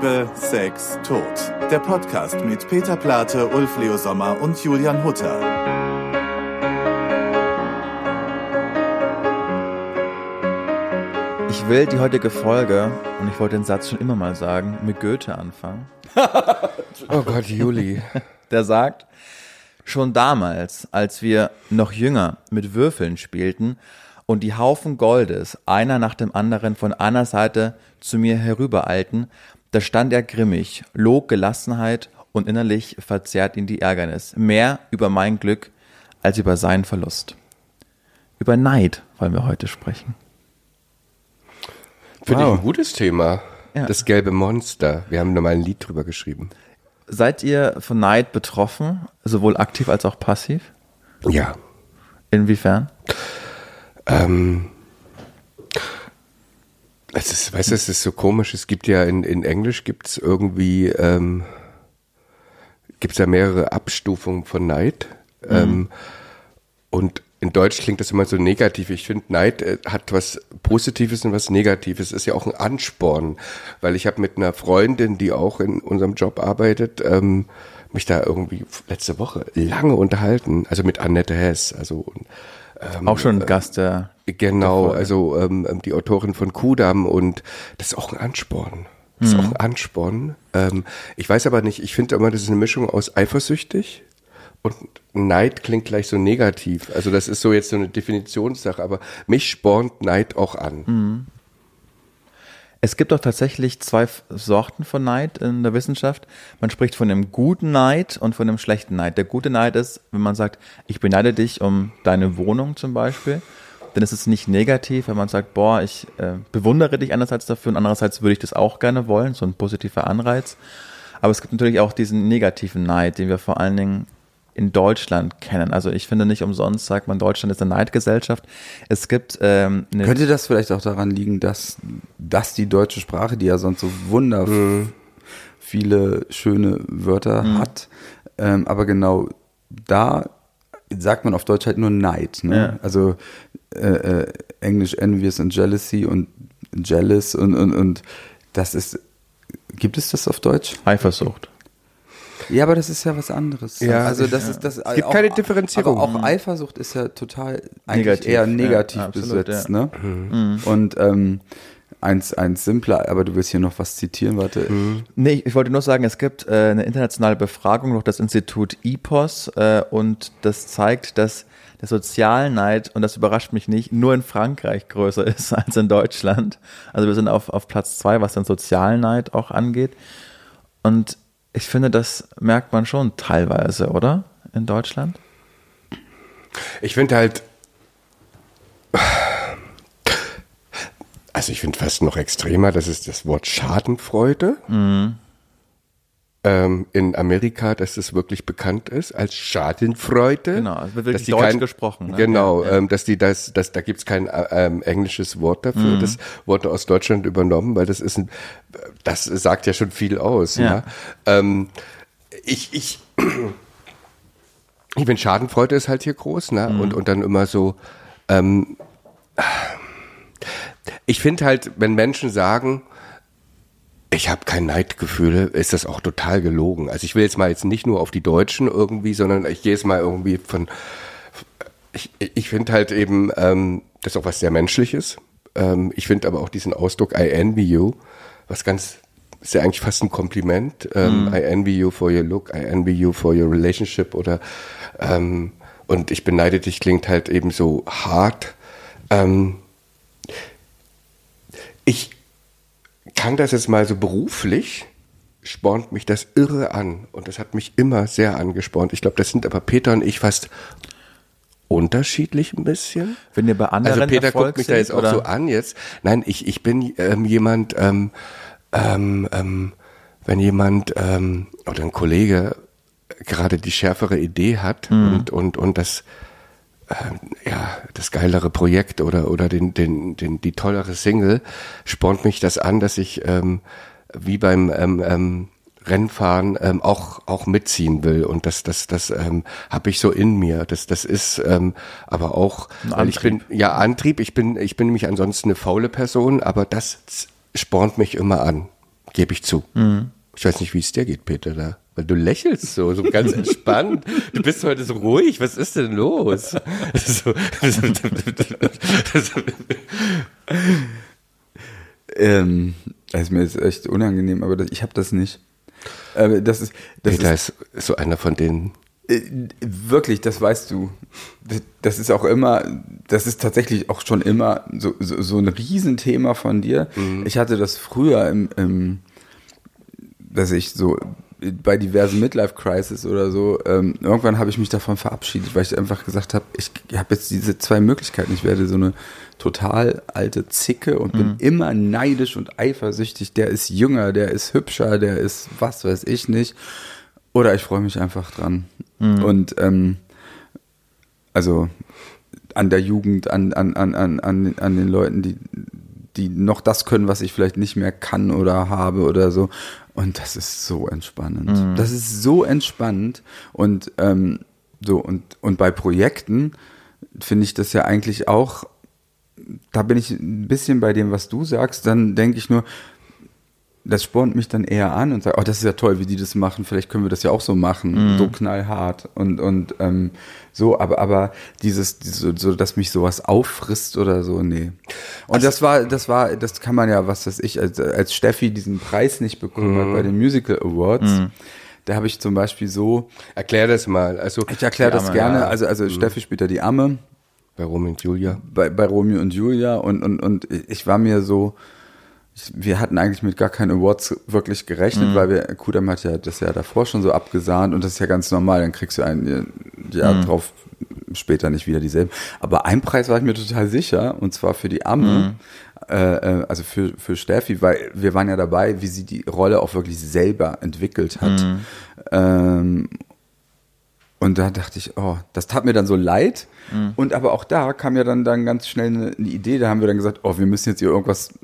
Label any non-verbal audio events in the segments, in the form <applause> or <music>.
Liebe, Sex, Tod. Der Podcast mit Peter Plate, Ulf Leo Sommer und Julian Hutter. Ich will die heutige Folge, und ich wollte den Satz schon immer mal sagen, mit Goethe anfangen. <laughs> oh Gott, Juli. <laughs> Der sagt, schon damals, als wir noch jünger mit Würfeln spielten und die Haufen Goldes einer nach dem anderen von einer Seite zu mir herübereilten, da stand er grimmig, log Gelassenheit und innerlich verzerrt ihn die Ärgernis, mehr über mein Glück als über seinen Verlust. Über Neid wollen wir heute sprechen. Finde wow. ich ein gutes Thema. Ja. Das gelbe Monster. Wir haben nochmal ein Lied drüber geschrieben. Seid ihr von Neid betroffen, sowohl aktiv als auch passiv? Ja. Inwiefern? Ähm, es ist, weißt du, es ist so komisch. Es gibt ja in, in Englisch gibt es irgendwie, ähm, gibt es ja mehrere Abstufungen von Neid. Mhm. Ähm, und in Deutsch klingt das immer so negativ. Ich finde, Neid äh, hat was Positives und was Negatives. Ist ja auch ein Ansporn, weil ich habe mit einer Freundin, die auch in unserem Job arbeitet, ähm, mich da irgendwie letzte Woche lange unterhalten. Also mit Annette Hess. Also ähm, auch schon ein Gast der. Genau, der also ähm, ähm, die Autorin von Kudam und das ist auch ein Ansporn. Das ist mhm. auch ein Ansporn. Ähm, ich weiß aber nicht, ich finde immer, das ist eine Mischung aus eifersüchtig und Neid klingt gleich so negativ. Also das ist so jetzt so eine Definitionssache, aber mich spornt Neid auch an. Mhm. Es gibt doch tatsächlich zwei Sorten von Neid in der Wissenschaft. Man spricht von dem guten Neid und von dem schlechten Neid. Der gute Neid ist, wenn man sagt, ich beneide dich um deine Wohnung zum Beispiel, dann ist es nicht negativ, wenn man sagt, boah, ich äh, bewundere dich einerseits dafür und andererseits würde ich das auch gerne wollen, so ein positiver Anreiz. Aber es gibt natürlich auch diesen negativen Neid, den wir vor allen Dingen in Deutschland kennen. Also ich finde nicht umsonst sagt man, Deutschland ist eine Neidgesellschaft. Es gibt ähm, könnte das vielleicht auch daran liegen, dass dass die deutsche Sprache, die ja sonst so wundervoll mhm. viele schöne Wörter mhm. hat, ähm, aber genau da sagt man auf Deutsch halt nur Neid. Ne? Ja. Also äh, äh, Englisch Envious und Jealousy und Jealous und, und, und das ist, gibt es das auf Deutsch? Eifersucht. Ja, aber das ist ja was anderes. Ja, also das ja. ist das. Es gibt auch, keine Differenzierung. Aber auch Eifersucht ist ja total eigentlich negativ, eher negativ ja, absolut, besetzt, ne? Mhm. Und ähm, eins, eins simpler, aber du willst hier noch was zitieren, warte. Mhm. Nee, ich wollte nur sagen, es gibt äh, eine internationale Befragung durch das Institut IPOS äh, und das zeigt, dass der Sozialneid, und das überrascht mich nicht, nur in Frankreich größer <laughs> ist als in Deutschland. Also wir sind auf, auf Platz zwei, was den Sozialneid auch angeht. Und ich finde, das merkt man schon teilweise, oder? In Deutschland? Ich finde halt, also ich finde fast noch extremer, das ist das Wort Schadenfreude. Mhm. Ähm, in Amerika, dass es wirklich bekannt ist als Schadenfreude. Genau, es wird wirklich Deutsch kein, gesprochen. Ne? Genau, ja, ja. Ähm, dass die das, dass, da gibt's kein äh, ähm, englisches Wort dafür. Mhm. Das wurde aus Deutschland übernommen, weil das ist ein, das sagt ja schon viel aus. Ja. ja? Ähm, ich, ich, ich bin Schadenfreude ist halt hier groß, ne? Mhm. Und, und dann immer so, ähm, ich finde halt, wenn Menschen sagen, ich habe kein Neidgefühl, ist das auch total gelogen. Also ich will jetzt mal jetzt nicht nur auf die Deutschen irgendwie, sondern ich gehe jetzt mal irgendwie von, ich, ich finde halt eben, ähm, das ist auch was sehr Menschliches. Ähm, ich finde aber auch diesen Ausdruck I envy you, was ganz, ist ja eigentlich fast ein Kompliment. Ähm, mm. I envy you for your look, I envy you for your relationship oder ähm, und ich beneide dich klingt halt eben so hart. Ähm, ich kann das jetzt mal so beruflich, spornt mich das irre an. Und das hat mich immer sehr angespornt. Ich glaube, das sind aber Peter und ich fast unterschiedlich ein bisschen. Wenn ihr bei anderen Also Peter Erfolg guckt mich da jetzt auch so an jetzt. Nein, ich, ich bin ähm, jemand, ähm, ähm, ähm, wenn jemand ähm, oder ein Kollege gerade die schärfere Idee hat mhm. und, und, und das äh, ja, das geilere Projekt oder, oder den, den, den, die tollere Single, spornt mich das an, dass ich ähm, wie beim ähm, ähm, Rennfahren ähm, auch auch mitziehen will und das das das ähm, habe ich so in mir das das ist ähm, aber auch weil ich bin ja Antrieb ich bin ich bin nämlich ansonsten eine faule Person aber das spornt mich immer an Gebe ich zu. Mhm. Ich weiß nicht, wie es dir geht, Peter, da. Weil du lächelst so, so ganz entspannt. Du bist heute so ruhig. Was ist denn los? So, ähm, das ist mir jetzt echt unangenehm, aber das, ich habe das nicht. Äh, das ist, das Peter ist, ist so einer von denen. Äh, wirklich, das weißt du. Das ist auch immer, das ist tatsächlich auch schon immer so, so, so ein Riesenthema von dir. Mhm. Ich hatte das früher im, im, dass ich so bei diversen Midlife-Crisis oder so, ähm, irgendwann habe ich mich davon verabschiedet, weil ich einfach gesagt habe, ich habe jetzt diese zwei Möglichkeiten. Ich werde so eine total alte Zicke und bin mhm. immer neidisch und eifersüchtig. Der ist jünger, der ist hübscher, der ist was weiß ich nicht. Oder ich freue mich einfach dran. Mhm. Und ähm, also an der Jugend, an, an, an, an, an den Leuten, die, die noch das können, was ich vielleicht nicht mehr kann oder habe oder so. Und das ist so entspannend. Mhm. Das ist so entspannend. Und ähm, so, und, und bei Projekten finde ich das ja eigentlich auch, da bin ich ein bisschen bei dem, was du sagst, dann denke ich nur, das spornt mich dann eher an und sagt, oh, das ist ja toll, wie die das machen, vielleicht können wir das ja auch so machen, mhm. so knallhart und, und ähm, so, aber, aber dieses, dieses, so, dass mich sowas auffrisst oder so, nee. Und also, das war, das war, das kann man ja, was weiß ich, als, als Steffi diesen Preis nicht bekommen mhm. hat bei den Musical Awards, mhm. da habe ich zum Beispiel so. Erklär das mal. Also ich erkläre das gerne. Ja. Also, also mhm. Steffi spielt ja die Amme. Bei Romeo und Julia. Bei, bei Romeo und Julia und, und, und ich war mir so, wir hatten eigentlich mit gar keinen Awards wirklich gerechnet, mhm. weil wir, Kudam hat ja das Jahr davor schon so abgesahnt und das ist ja ganz normal, dann kriegst du ein Jahr mhm. drauf später nicht wieder dieselben. Aber ein Preis war ich mir total sicher und zwar für die Amme, mhm. äh, äh also für, für Steffi, weil wir waren ja dabei, wie sie die Rolle auch wirklich selber entwickelt hat. Mhm. Ähm, und da dachte ich, oh, das tat mir dann so leid. Mhm. Und aber auch da kam ja dann, dann ganz schnell eine, eine Idee. Da haben wir dann gesagt, oh, wir müssen jetzt hier irgendwas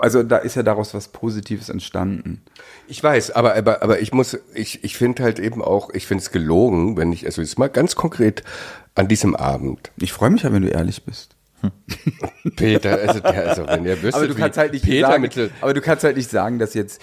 also da ist ja daraus was Positives entstanden. Ich weiß, aber, aber, aber ich muss, ich, ich finde halt eben auch, ich finde es gelogen, wenn ich, also jetzt mal ganz konkret an diesem Abend. Ich freue mich ja, wenn du ehrlich bist. Peter, also, der, also wenn ihr <laughs> wüsstet, aber du kannst halt nicht Peter sagen, aber du kannst halt nicht sagen, dass jetzt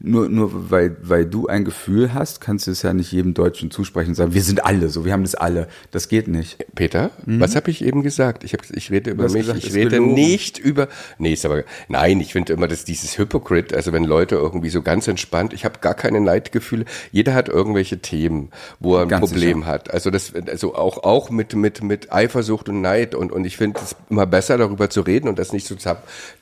nur, nur weil, weil du ein Gefühl hast, kannst du es ja nicht jedem Deutschen zusprechen und sagen, wir sind alle so, wir haben das alle. Das geht nicht. Peter, mhm. was habe ich eben gesagt? Ich, hab, ich rede über mich, gesagt, ich rede gelogen. nicht über. Nee, ist aber. Nein, ich finde immer, dass dieses Hypocrite, also wenn Leute irgendwie so ganz entspannt, ich habe gar keine Neidgefühle. Jeder hat irgendwelche Themen, wo er ein ganz Problem sicher. hat. Also das, also auch, auch mit, mit, mit Eifersucht und Neid und, und ich finde es immer besser, darüber zu reden und das nicht so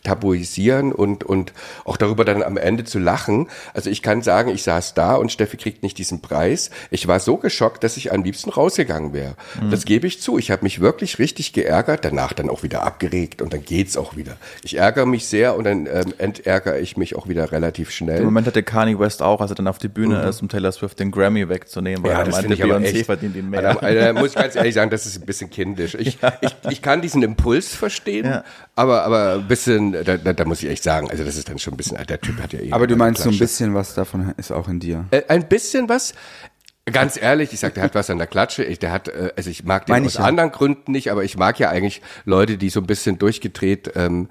tabuisieren und, und auch darüber dann am Ende zu lachen also ich kann sagen, ich saß da und Steffi kriegt nicht diesen Preis. Ich war so geschockt, dass ich am liebsten rausgegangen wäre. Mhm. Das gebe ich zu. Ich habe mich wirklich richtig geärgert, danach dann auch wieder abgeregt und dann geht's auch wieder. Ich ärgere mich sehr und dann ähm, entärgere ich mich auch wieder relativ schnell. Im Moment hatte Kanye West auch, als er dann auf die Bühne mhm. ist, um Taylor Swift den Grammy wegzunehmen, weil ja, er meinte, Beyoncé verdient ihn mehr. Da, da muss ich <laughs> ganz ehrlich sagen, das ist ein bisschen kindisch. Ich, ja. ich, ich kann diesen Impuls verstehen, ja. Aber, aber ein bisschen, da, da, da, muss ich echt sagen, also das ist dann schon ein bisschen, der Typ hat ja eh. Aber du meinst so ein bisschen was davon ist auch in dir. Äh, ein bisschen was. Ganz ehrlich, ich sag, der hat was an der Klatsche. Ich, der hat, äh, also ich mag den Meine aus ja. anderen Gründen nicht, aber ich mag ja eigentlich Leute, die so ein bisschen durchgedreht ähm,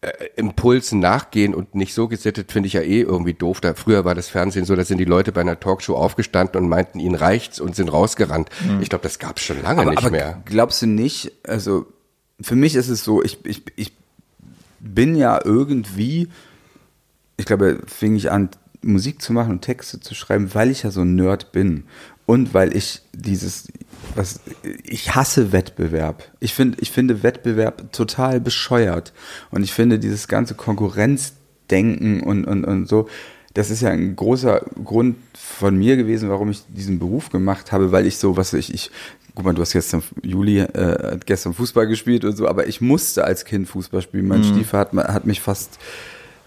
äh, Impulsen nachgehen und nicht so gesittet, finde ich ja eh irgendwie doof. Da früher war das Fernsehen so, da sind die Leute bei einer Talkshow aufgestanden und meinten, ihnen reicht's und sind rausgerannt. Mhm. Ich glaube, das gab's schon lange aber, nicht aber mehr. Glaubst du nicht? Also für mich ist es so, ich, ich, ich bin ja irgendwie, ich glaube, fing ich an Musik zu machen und Texte zu schreiben, weil ich ja so ein Nerd bin und weil ich dieses was ich hasse Wettbewerb. Ich finde ich finde Wettbewerb total bescheuert und ich finde dieses ganze Konkurrenzdenken und und und so das ist ja ein großer Grund von mir gewesen, warum ich diesen Beruf gemacht habe, weil ich so, was ich, ich, guck mal, du hast gestern, Juli, äh, gestern Fußball gespielt und so, aber ich musste als Kind Fußball spielen. Mein mhm. Stiefel hat, hat mich fast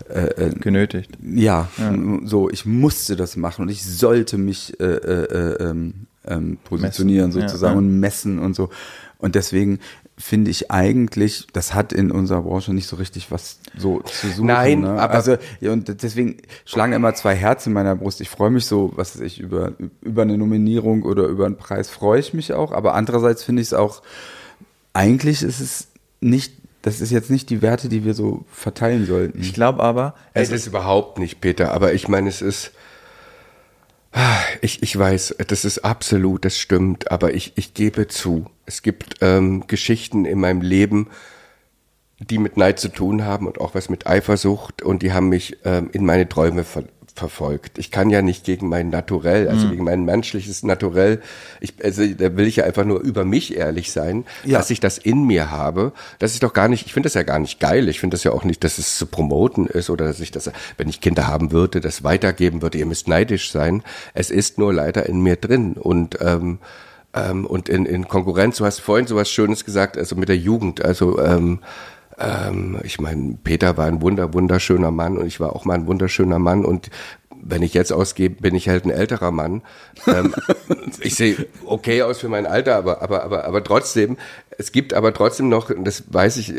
äh, äh, genötigt. Ja, ja, so ich musste das machen und ich sollte mich äh, äh, äh ähm, ähm, positionieren messen. sozusagen ja, ja. und messen und so. Und deswegen finde ich eigentlich, das hat in unserer Branche nicht so richtig was so zu suchen. Nein, ne? aber also ja, und deswegen schlagen immer zwei Herzen in meiner Brust. Ich freue mich so, was weiß ich über über eine Nominierung oder über einen Preis freue ich mich auch, aber andererseits finde ich es auch eigentlich ist es nicht das ist jetzt nicht die Werte, die wir so verteilen sollten. Ich glaube aber, Es ist überhaupt nicht, Peter, aber ich meine, es ist. Ich, ich weiß, das ist absolut, das stimmt, aber ich, ich gebe zu, es gibt ähm, Geschichten in meinem Leben, die mit Neid zu tun haben und auch was mit Eifersucht und die haben mich ähm, in meine Träume ver verfolgt. Ich kann ja nicht gegen mein Naturell, also gegen mein menschliches Naturell, ich, also da will ich ja einfach nur über mich ehrlich sein, Ja. dass ich das in mir habe. Das ist doch gar nicht, ich finde das ja gar nicht geil. Ich finde das ja auch nicht, dass es zu promoten ist oder dass ich das, wenn ich Kinder haben würde, das weitergeben würde. Ihr müsst neidisch sein. Es ist nur leider in mir drin und ähm, ähm, und in, in Konkurrenz. Du hast vorhin sowas Schönes gesagt, also mit der Jugend. Also ähm, ähm, ich meine, Peter war ein wunder, wunderschöner Mann und ich war auch mal ein wunderschöner Mann und wenn ich jetzt ausgebe, bin ich halt ein älterer Mann. Ähm, <laughs> ich sehe okay aus für mein Alter, aber, aber, aber, aber trotzdem, es gibt aber trotzdem noch, das weiß ich,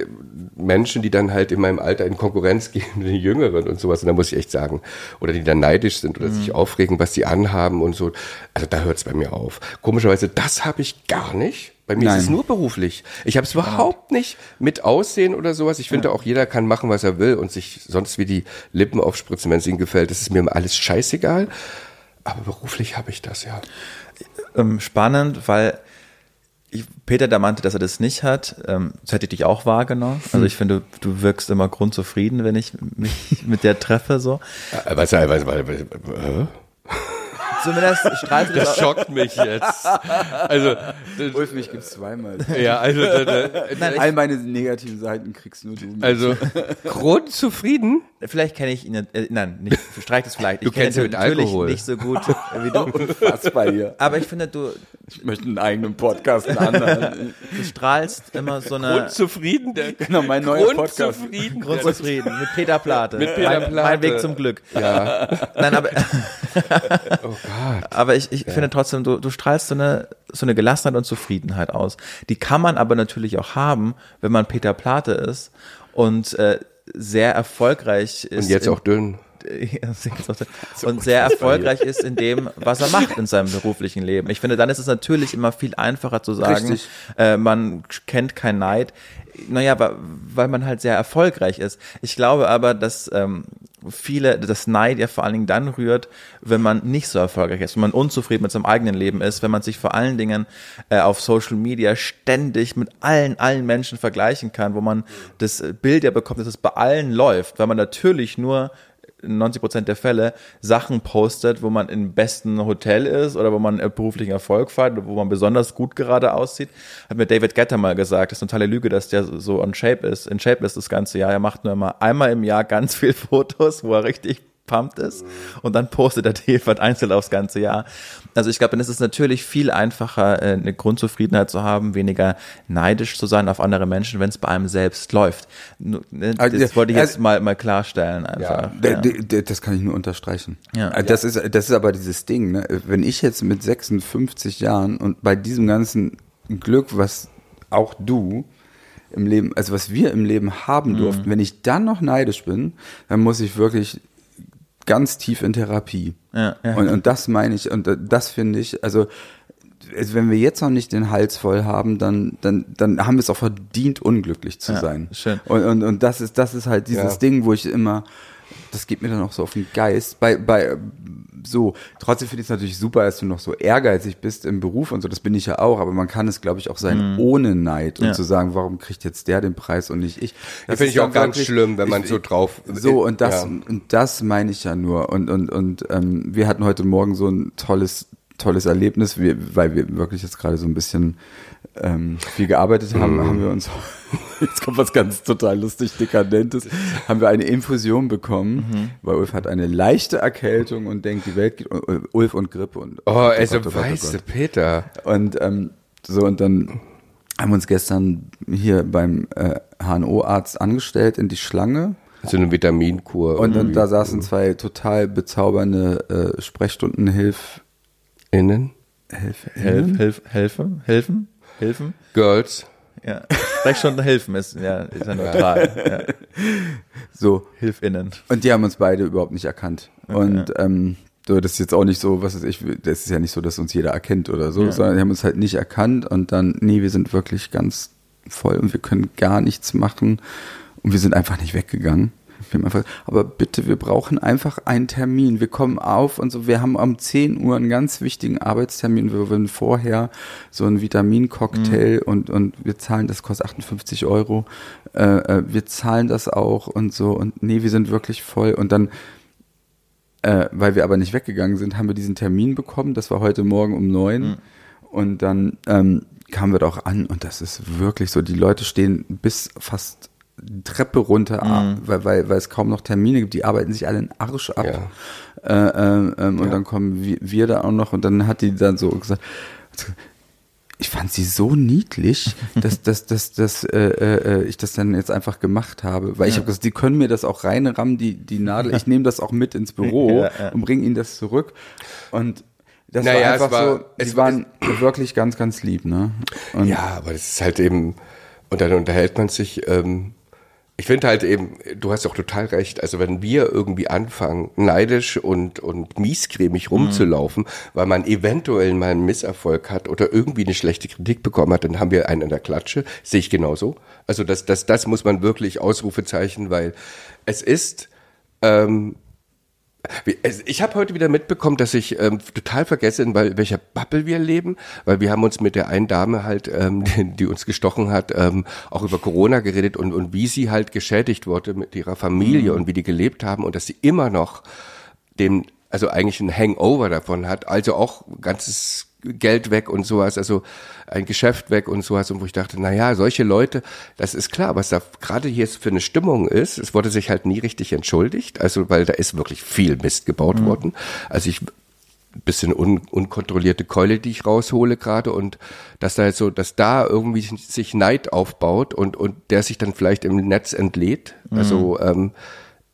Menschen, die dann halt in meinem Alter in Konkurrenz gehen mit den Jüngeren und sowas. Und da muss ich echt sagen, oder die dann neidisch sind oder sich aufregen, was die anhaben und so. Also da hört es bei mir auf. Komischerweise, das habe ich gar nicht. Bei mir Nein. ist es nur beruflich. Ich habe es überhaupt nicht mit Aussehen oder sowas. Ich finde auch, jeder kann machen, was er will und sich sonst wie die Lippen aufspritzen, wenn es ihm gefällt. Das ist mir alles scheißegal. Aber beruflich habe ich das, ja. ähm, spannend, weil ich, Peter da meinte, dass er das nicht hat. Ähm, das hätte ich dich auch wahrgenommen. Also ich finde, du, wirkst immer grundzufrieden, wenn ich mich mit der treffe so. Äh, Was, was, was, was, äh? Zumindest strahlst du das, das schockt mich jetzt. Also, Ulf, mich gibt's zweimal. ja, also, da- da- <laughs> All meine negativen Seiten kriegst nur du. also grundzufrieden. Vielleicht kenne ich ihn, äh, nein, nicht, streich das vielleicht. Ich Du kennst kenne ihn mit natürlich Alkohol. nicht so gut wie du. Unfassbar hier. Aber ich finde, du, Ich möchte einen eigenen Podcast, einen anderen. du strahlst immer so eine Grundzufrieden. Der, Genau, mein neuer Podcast. Grundzufrieden. grundzufrieden mit Peter Plate. Mit Peter mein, Plate. Mein Weg zum Glück. Ja. Nein, aber, Oh Gott. Aber ich, ich finde trotzdem, du, du strahlst so eine, so eine Gelassenheit und Zufriedenheit aus. Die kann man aber natürlich auch haben, wenn man Peter Plate ist und äh, sehr erfolgreich ist. Und jetzt auch dünn. <laughs> Und sehr erfolgreich ist in dem, was er macht in seinem beruflichen Leben. Ich finde, dann ist es natürlich immer viel einfacher zu sagen, äh, man kennt kein Neid. Naja, weil man halt sehr erfolgreich ist. Ich glaube aber, dass ähm, viele, das Neid ja vor allen Dingen dann rührt, wenn man nicht so erfolgreich ist, wenn man unzufrieden mit seinem eigenen Leben ist, wenn man sich vor allen Dingen äh, auf Social Media ständig mit allen, allen Menschen vergleichen kann, wo man das Bild ja bekommt, dass es bei allen läuft, weil man natürlich nur in 90 Prozent der Fälle Sachen postet, wo man im besten Hotel ist oder wo man äh, beruflichen Erfolg feiert wo man besonders gut gerade aussieht. Hat mir David Getter mal gesagt, das ist eine totale Lüge, dass der so on shape ist, in shape ist das ganze Jahr. Er macht nur immer einmal im Jahr ganz <laughs> viel Fotos, wo er richtig pumped ist und dann postet er die halt einzeln aufs ganze Jahr. Also ich glaube, dann ist es natürlich viel einfacher, äh, eine Grundzufriedenheit zu haben, weniger neidisch zu sein auf andere Menschen, wenn es bei einem selbst läuft. Ne, Das Also, wollte ich jetzt also- mal, mal klarstellen einfach. D- d- Das kann ich nur unterstreichen. Ja. Äh, Das, ist, das ist aber dieses Ding, ne? wenn ich jetzt mit 56 Jahren und bei diesem ganzen Glück, was auch du im Leben, also was wir im Leben haben durften, wenn ich dann noch neidisch bin, dann muss ich wirklich ganz tief in Therapie. Ja, ja. Und, und das meine ich, und äh, das finde ich, also also wenn wir jetzt noch nicht den Hals voll haben, dann, dann, dann haben wir es auch verdient, unglücklich zu Ja, sein. schön. Und, und, und das ist, das ist halt dieses Ja. Ding, wo ich immer, das geht mir dann auch so auf den Geist. Bei, bei, so, trotzdem finde ich es natürlich super, dass du noch so ehrgeizig bist im Beruf und so, das bin ich ja auch, aber man kann es, glaube ich, auch sein ohne Neid und Ja. zu sagen, warum kriegt jetzt der den Preis und nicht ich. Das finde ich auch ganz wirklich- schlimm, wenn man ich- so drauf. so, und das, Ja. und das meine ich ja nur. Und, und, und ähm, wir hatten heute Morgen so ein tolles, tolles Erlebnis, wir, weil wir wirklich jetzt gerade so ein bisschen ähm, viel gearbeitet haben, haben wir uns, <laughs> jetzt kommt was ganz total lustig Dekadentes, haben wir eine Infusion bekommen, weil Ulf hat eine leichte Erkältung und denkt, die Welt geht, Ulf und Grippe und Oh, also oh Gott. Peter. Und ähm, so, und dann haben wir uns gestern hier beim äh, HNO-Arzt angestellt in die Schlange. So eine Vitaminkur. Und, irgendwie. da saßen zwei total bezaubernde äh, Sprechstundenhilf Innen. Hilf, Helf, helf, helfen, helfen, helfen. Girls. Ja, Sprechstunden helfen ist ja, ist ja neutral. Ja. so. Hilf innen. Und die haben uns beide überhaupt nicht erkannt. Und ähm, so, das ist jetzt auch nicht so, was weiß ich, das ist ja nicht so, dass uns jeder erkennt oder so, Ja. sondern die haben uns halt nicht erkannt und dann, nee, wir sind wirklich ganz voll und wir können gar nichts machen. Und wir sind einfach nicht weggegangen. Aber bitte, wir brauchen einfach einen Termin. Wir kommen auf und so. Wir haben um 10 Uhr einen ganz wichtigen Arbeitstermin. Wir wollen vorher so einen Vitamincocktail mhm. und, und wir zahlen, das kostet 58 Euro. Äh, äh, wir zahlen das auch und so. Und nee, wir sind wirklich voll. Und dann, äh, weil wir aber nicht weggegangen sind, haben wir diesen Termin bekommen. Das war heute Morgen um neun. Mhm. Und dann ähm, kamen wir doch an und das ist wirklich so. Die Leute stehen bis fast Treppe runter, mhm. weil, weil, weil es kaum noch Termine gibt. Die arbeiten sich alle den Arsch ab. Ja. Äh, äh, ähm, und ja. dann kommen wir, wir, da auch noch und dann hat die dann so gesagt, ich fand sie so niedlich, <laughs> dass, dass, dass, dass äh, äh, ich das dann jetzt einfach gemacht habe. Weil ja. ich habe gesagt, die können mir das auch reinrammen, die, die Nadel. Ich nehme das auch mit ins Büro <laughs> und bringe ihnen das zurück. Und das naja, war einfach war, so, es waren wirklich ganz, ganz lieb, ne? Und ja, aber das ist halt eben, und dann unterhält man sich, ähm, ich finde halt eben, du hast auch total recht. Also wenn wir irgendwie anfangen, neidisch und, und miescremig rumzulaufen, mhm. weil man eventuell mal einen Misserfolg hat oder irgendwie eine schlechte Kritik bekommen hat, dann haben wir einen in der Klatsche. Sehe ich genauso. Also das, das, das muss man wirklich Ausrufezeichen, weil es ist, ähm, ich habe heute wieder mitbekommen, dass ich ähm, total vergesse, in welcher Bubble wir leben, weil wir haben uns mit der einen Dame halt, ähm, <laughs> die, die uns gestochen hat, ähm, auch über Corona geredet und, und wie sie halt geschädigt wurde mit ihrer Familie mhm. und wie die gelebt haben und dass sie immer noch den, also eigentlich ein Hangover davon hat, also auch ganzes Geld weg und sowas, also ein Geschäft weg und sowas, und wo ich dachte, na ja, solche Leute, das ist klar, was da gerade hier für eine Stimmung ist. Es wurde sich halt nie richtig entschuldigt, also weil da ist wirklich viel Mist gebaut mhm. worden. Also ich bisschen un, unkontrollierte Keule, die ich raushole gerade und dass da jetzt so, dass da irgendwie sich Neid aufbaut und und der sich dann vielleicht im Netz entlädt. Also, mhm. Also ähm,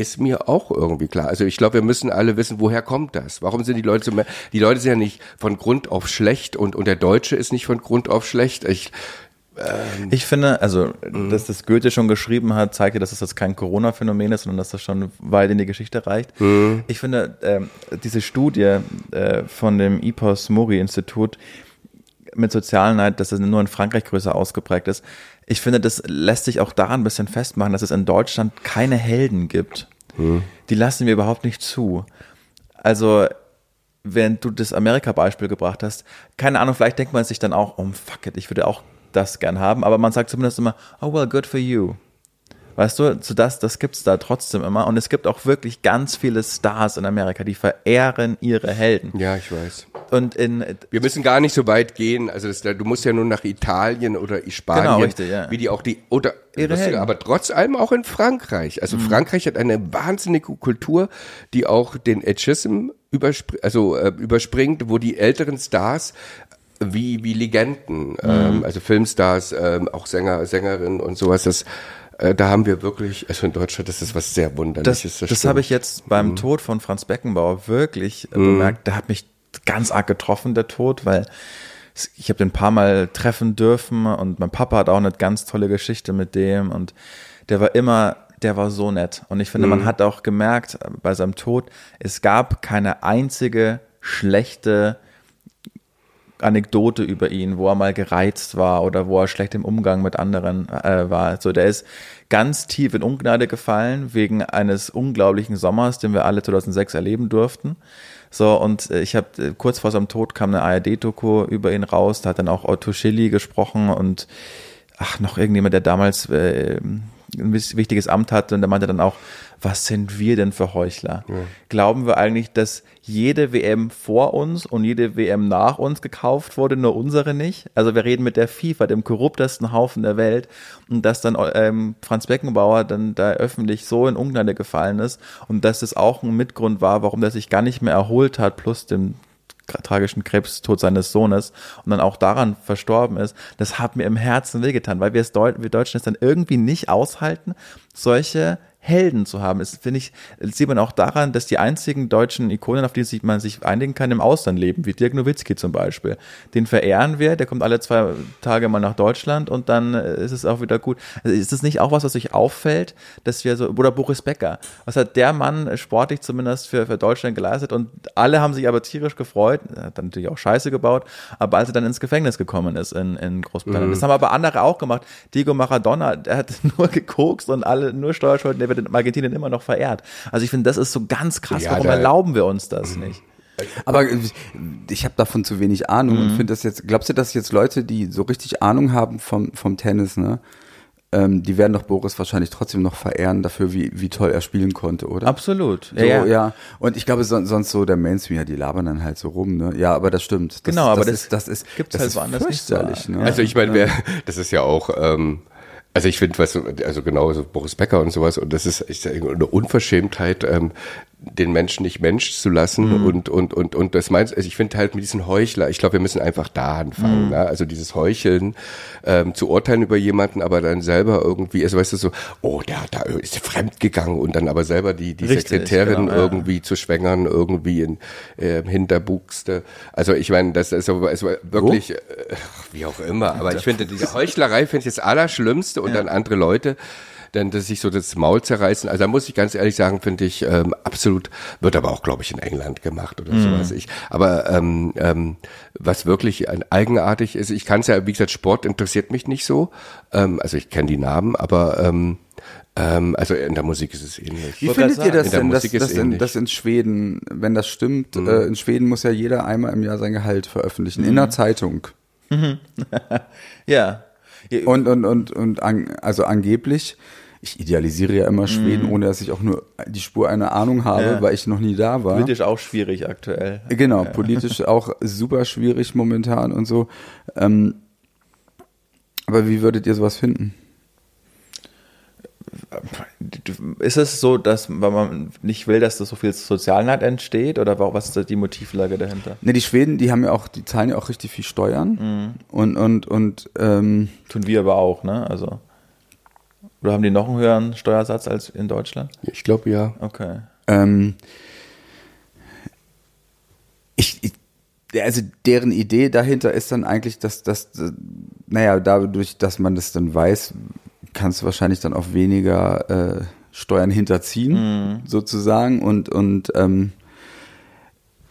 ist mir auch irgendwie klar. Also ich glaube, wir müssen alle wissen, woher kommt das? Warum sind die Leute so, die Leute sind ja nicht von Grund auf schlecht und, und der Deutsche ist nicht von Grund auf schlecht. Ich, ähm, ich finde, also, mhm. dass das Goethe schon geschrieben hat, zeigt ja, dass es das kein Corona-Phänomen ist, sondern dass das schon weit in die Geschichte reicht. Mhm. Ich finde, äh, diese Studie äh, von dem IPOS Mori Institut mit Sozialneid, dass es nur in Frankreich größer ausgeprägt ist, ich finde, das lässt sich auch daran ein bisschen festmachen, dass es in Deutschland keine Helden gibt. Hm. Die lassen wir überhaupt nicht zu. Also, wenn du das Amerika-Beispiel gebracht hast, keine Ahnung, vielleicht denkt man sich dann auch, oh fuck it, ich würde auch das gern haben, aber man sagt zumindest immer, oh well, good for you. Weißt du, so das, das gibt's da trotzdem immer. Und es gibt auch wirklich ganz viele Stars in Amerika, die verehren ihre Helden. Ja, ich weiß. Und in wir müssen gar nicht so weit gehen. Also das, du musst ja nur nach Italien oder Spanien, genau, richtig, ja. wie die auch die oder Helden. aber trotz allem auch in Frankreich. Also mhm. Frankreich hat eine wahnsinnige Kultur, die auch den Etchism überspr also äh, überspringt, wo die älteren Stars wie wie Legenden, mhm. ähm, also Filmstars, ähm, auch Sänger, Sängerinnen und sowas. Das äh, da haben wir wirklich, also in Deutschland ist das was sehr Wunderliches. Das, das, habe ich jetzt beim mhm. Tod von Franz Beckenbauer wirklich äh, mhm. bemerkt. Der hat mich ganz arg getroffen, der Tod, weil ich habe den ein paar Mal treffen dürfen und mein Papa hat auch eine ganz tolle Geschichte mit dem und der war immer, der war so nett. Und ich finde, mhm. man hat auch gemerkt äh, bei seinem Tod, es gab keine einzige schlechte Anekdote über ihn, wo er mal gereizt war oder wo er schlecht im Umgang mit anderen äh, war. Also der ist ganz tief in Ungnade gefallen wegen eines unglaublichen Sommers, den wir alle 2006 erleben durften. So, und äh, ich habe äh, kurz vor seinem Tod kam eine ARD-Doku über ihn raus, da hat dann auch Otto Schilly gesprochen und ach, noch irgendjemand, der damals äh, ein wichtiges Amt hatte und der meinte dann auch, was sind wir denn für Heuchler? Ja. Glauben wir eigentlich, dass jede WM vor uns und jede WM nach uns gekauft wurde, nur unsere nicht? Also wir reden mit der FIFA, dem korruptesten Haufen der Welt und dass dann ähm, Franz Beckenbauer dann da öffentlich so in Ungnade gefallen ist und dass es auch ein Mitgrund war, warum der sich gar nicht mehr erholt hat, plus dem tragischen Krebstod seines Sohnes und dann auch daran verstorben ist, das hat mir im Herzen wehgetan, weil wir es Deu wir Deutschen es dann irgendwie nicht aushalten, solche Helden zu haben. Das finde ich, das sieht man auch daran, dass die einzigen deutschen Ikonen, auf die sich, man sich einigen kann, im Ausland leben, wie Dirk Nowitzki zum Beispiel. Den verehren wir, der kommt alle zwei Tage mal nach Deutschland und dann äh, ist es auch wieder gut. Also ist es nicht auch was, was euch auffällt, dass wir so, oder Boris Becker, was hat der Mann sportlich zumindest für, für Deutschland geleistet und alle haben sich aber tierisch gefreut, hat dann natürlich auch Scheiße gebaut, aber als er dann ins Gefängnis gekommen ist in, in Großbritannien. Mhm. Das haben aber andere auch gemacht. Diego Maradona, der hat <laughs> nur gekokst und alle nur Steuerschulden, wird in Argentinien immer noch verehrt. Also ich finde, das ist so ganz krass. Ja, Warum erlauben wir uns das mhm. nicht? Aber ich habe davon zu wenig Ahnung mhm. und finde das jetzt, glaubst du, dass jetzt Leute, die so richtig Ahnung haben vom, vom Tennis, ne, ähm, die werden doch Boris wahrscheinlich trotzdem noch verehren dafür, wie, wie toll er spielen konnte, oder? Absolut. So, ja, ja. Und ich glaube, so, sonst so der Mainstream, ja, die labern dann halt so rum, ne? Ja, aber das stimmt. Das, genau, aber das, das ist, das ist, gibt's das halt woanders nicht so. Ne? Also ich meine, wer, das ist ja auch, ähm, also ich finde, was also genau so Boris Becker und sowas und das ist eine Unverschämtheit, ähm, den Menschen nicht Mensch zu lassen mhm. und und und und das meinst also ich finde halt mit diesen Heuchler, ich glaube, wir müssen einfach da anfangen, mhm. ne? also dieses Heucheln ähm, zu urteilen über jemanden, aber dann selber irgendwie, also weißt du so, oh, der hat da ist fremd gegangen und dann aber selber die die Richtig, Sekretärin genau, irgendwie ja. zu schwängern, irgendwie in äh, Hinterbuchste. Also ich meine, das ist so also wirklich äh, wie auch immer, <laughs> aber ich finde diese <laughs> Heuchlerei finde ich das allerschlimmste und ja. dann andere Leute dann dass sich so das Maul zerreißen. Also da muss ich ganz ehrlich sagen, finde ich ähm, absolut, wird aber auch, glaube ich, in England gemacht oder mhm. sowas. Ich, aber ähm, ähm, was wirklich ein, eigenartig ist, ich kann es ja, wie gesagt, Sport interessiert mich nicht so. Ähm, also ich kenne die Namen, aber ähm, ähm, also in der Musik ist es ähnlich. Wie findet ihr das denn, dass, dass, in, dass in Schweden, wenn das stimmt, mhm. äh, in Schweden muss ja jeder einmal im Jahr sein Gehalt veröffentlichen, mhm. in der Zeitung. Mhm. <laughs> ja. Und, und, und, und an, also angeblich ich idealisiere ja immer Schweden, mm. ohne dass ich auch nur die Spur einer Ahnung habe, ja. weil ich noch nie da war. Politisch auch schwierig aktuell. Genau, ja. politisch <laughs> auch super schwierig momentan und so. Ähm, aber wie würdet ihr sowas finden? Ist es so, dass man nicht will, dass da so viel Sozialneid entsteht oder was ist die Motivlage dahinter? Ne, die Schweden, die haben ja auch, die zahlen ja auch richtig viel Steuern mhm. und und und ähm, tun wir aber auch, ne? Also oder haben die noch einen höheren Steuersatz als in Deutschland? Ich glaube ja. Okay. Ähm, ich, ich, also deren Idee dahinter ist dann eigentlich, dass das, naja, dadurch, dass man das dann weiß, kannst du wahrscheinlich dann auch weniger äh, Steuern hinterziehen, mhm. sozusagen. Und, und ähm,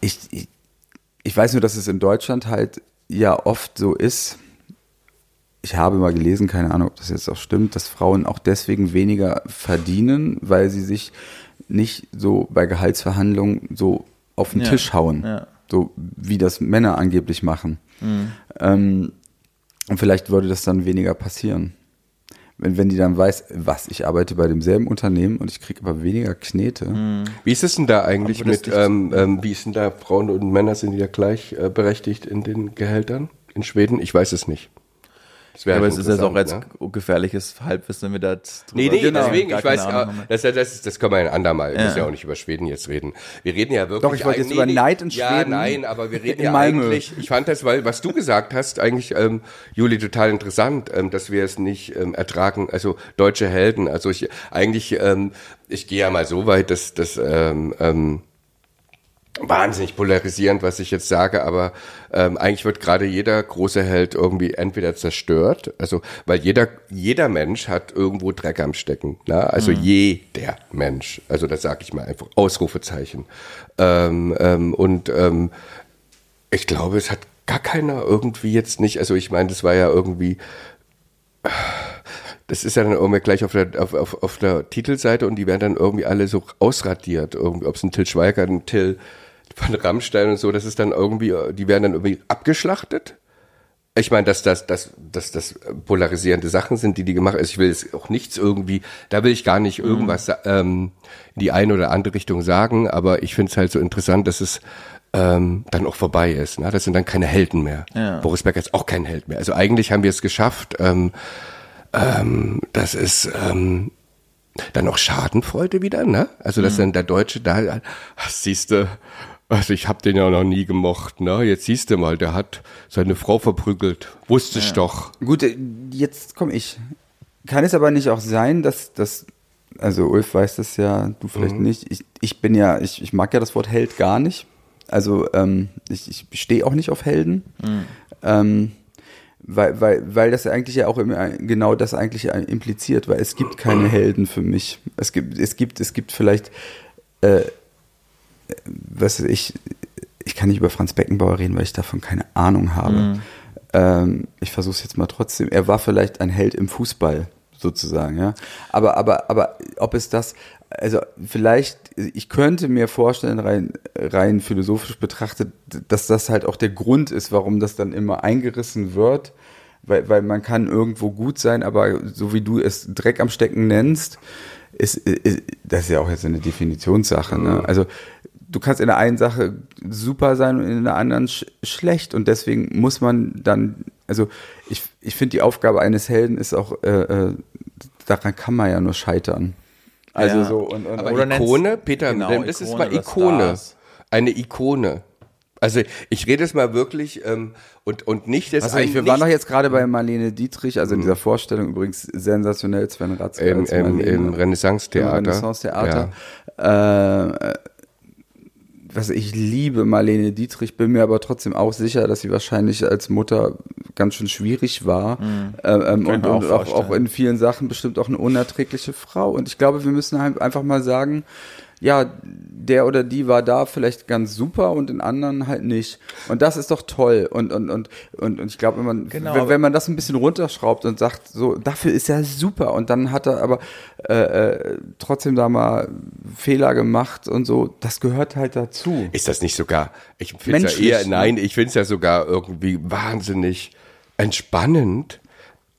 ich, ich, ich weiß nur, dass es in Deutschland halt ja oft so ist, ich habe mal gelesen, keine Ahnung, ob das jetzt auch stimmt, dass Frauen auch deswegen weniger verdienen, weil sie sich nicht so bei Gehaltsverhandlungen so auf den ja, Tisch hauen, ja. so wie das Männer angeblich machen. Mhm. Ähm, und vielleicht würde das dann weniger passieren. Wenn, wenn die dann weiß, was, ich arbeite bei demselben Unternehmen und ich kriege aber weniger Knete. Mhm. Wie ist es denn da eigentlich mit, ähm, ähm, wie ist denn da Frauen und Männer sind die ja gleich äh, berechtigt in den Gehältern in Schweden? Ich weiß es nicht. Ja, aber es ist jetzt auch jetzt ne? gefährliches Halbwissen, wenn wir da Nee, nee, genau. deswegen, ich weiß, das, das, das, das können wir ein andermal, wir ja. müssen ja auch nicht über Schweden jetzt reden. Wir reden ja wirklich. Doch, ich wollte jetzt über Neid in Schweden. Ja, nein, aber wir <laughs> reden ja Malmö. eigentlich, ich fand das, weil, was du gesagt hast, eigentlich, ähm, Juli, total interessant, ähm, dass wir es nicht ähm, ertragen, also deutsche Helden, also ich, eigentlich, ähm, ich gehe ja mal so weit, dass, dass ähm, ähm, wahnsinnig polarisierend, was ich jetzt sage, aber ähm, eigentlich wird gerade jeder große Held irgendwie entweder zerstört, also weil jeder jeder Mensch hat irgendwo Dreck am Stecken, ne? also mhm. jeder Mensch, also das sage ich mal einfach Ausrufezeichen ähm, ähm, und ähm, ich glaube, es hat gar keiner irgendwie jetzt nicht, also ich meine, das war ja irgendwie das ist ja dann irgendwie gleich auf der, auf, auf, auf der Titelseite und die werden dann irgendwie alle so ausradiert. Irgendwie, ob es ein Till Schweiger, ein Till von Rammstein und so, das ist dann irgendwie, die werden dann irgendwie abgeschlachtet. Ich meine, dass das, dass, dass das polarisierende Sachen sind, die die gemacht haben. Also ich will jetzt auch nichts irgendwie, da will ich gar nicht mhm. irgendwas mhm. ähm, in die eine oder andere Richtung sagen, aber ich finde es halt so interessant, dass es ähm, dann auch vorbei ist. Ne? Das sind dann keine Helden mehr. Ja. Boris Becker ist auch kein Held mehr. Also eigentlich haben wir es geschafft. Ähm, ähm, das ist ähm, dann auch Schadenfreude wieder, ne? Also dass mhm. dann der Deutsche da, siehst du, also ich habe den ja noch nie gemocht, ne? Jetzt siehst du mal, der hat seine Frau verprügelt. Wusste ja. ich doch. Gut, äh, jetzt komme ich. Kann es aber nicht auch sein, dass, dass also Ulf weiß das ja, du vielleicht Mhm. nicht. Ich, ich bin ja, ich, ich mag ja das Wort Held gar nicht. Also ähm, ich, ich stehe auch nicht auf Helden. Mhm. Ähm, weil, weil, weil das ja eigentlich ja auch immer genau das eigentlich impliziert, weil es gibt keine <clears throat> Helden für mich. Es gibt, es gibt, es gibt vielleicht, äh, was weiß ich, ich kann nicht über Franz Beckenbauer reden, weil ich davon keine Ahnung habe. Ähm, ich versuche es jetzt mal trotzdem. Er war vielleicht ein Held im Fußball sozusagen, ja. Aber, aber, aber ob es das, also vielleicht, ich könnte mir vorstellen, rein, rein philosophisch betrachtet, dass das halt auch der Grund ist, warum das dann immer eingerissen wird, weil, weil man kann irgendwo gut sein, aber so wie du es Dreck am Stecken nennst, ist, ist das ist ja auch jetzt eine Definitionssache. Ne? Also du kannst in der einen Sache super sein und in der anderen sch schlecht und deswegen muss man dann, also ich, ich finde die Aufgabe eines Helden ist auch, äh, äh, daran kann man ja nur scheitern. Also Ja. so und, und, Aber Oder Ikone, Peter, genau, das ist Ikone mal oder Ikone. Eine Ikone. Also ich rede es mal wirklich ähm, und, und nicht das Also ich, wir nicht, waren doch jetzt gerade bei Marlene Dietrich, also in dieser Vorstellung übrigens sensationell, Sven Ratzke im, im, im Renaissance-Theater. Renaissance-Theater. Äh, was ich liebe Marlene Dietrich, bin mir aber trotzdem auch sicher, dass sie wahrscheinlich als Mutter ganz schön schwierig war. Äh, ähm, Kann und, auch und auch, auch in vielen Sachen bestimmt auch eine unerträgliche Frau. Und ich glaube, wir müssen halt einfach mal sagen, ja, der oder die war da vielleicht ganz super und in anderen halt nicht. Und das ist doch toll. Und, und, und, und, und ich glaube, wenn man, Genau, wenn, wenn man das ein bisschen runterschraubt und sagt, so, dafür ist er super. Und dann hat er aber äh, äh, trotzdem da mal Fehler gemacht und so, das gehört halt dazu. Ist das nicht sogar, ich finde es ja eher, ne? nein, ich finde es ja sogar irgendwie wahnsinnig entspannend.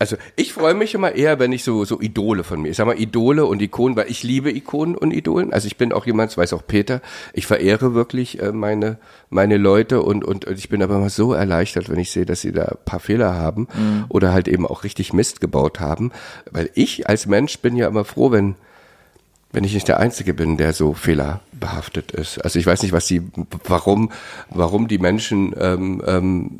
Also ich freue mich immer eher, wenn ich so, so Idole von mir, ich sag mal Idole und Ikonen, weil ich liebe Ikonen und Idolen. Also ich bin auch jemand, das weiß auch Peter, ich verehre wirklich äh, meine, meine Leute und, und, und ich bin aber immer so erleichtert, wenn ich sehe, dass sie da ein paar Fehler haben oder halt eben auch richtig Mist gebaut haben. Weil ich als Mensch bin ja immer froh, wenn, wenn ich nicht der Einzige bin, der so fehlerbehaftet ist. Also ich weiß nicht, was die, warum, warum die Menschen ähm, ähm,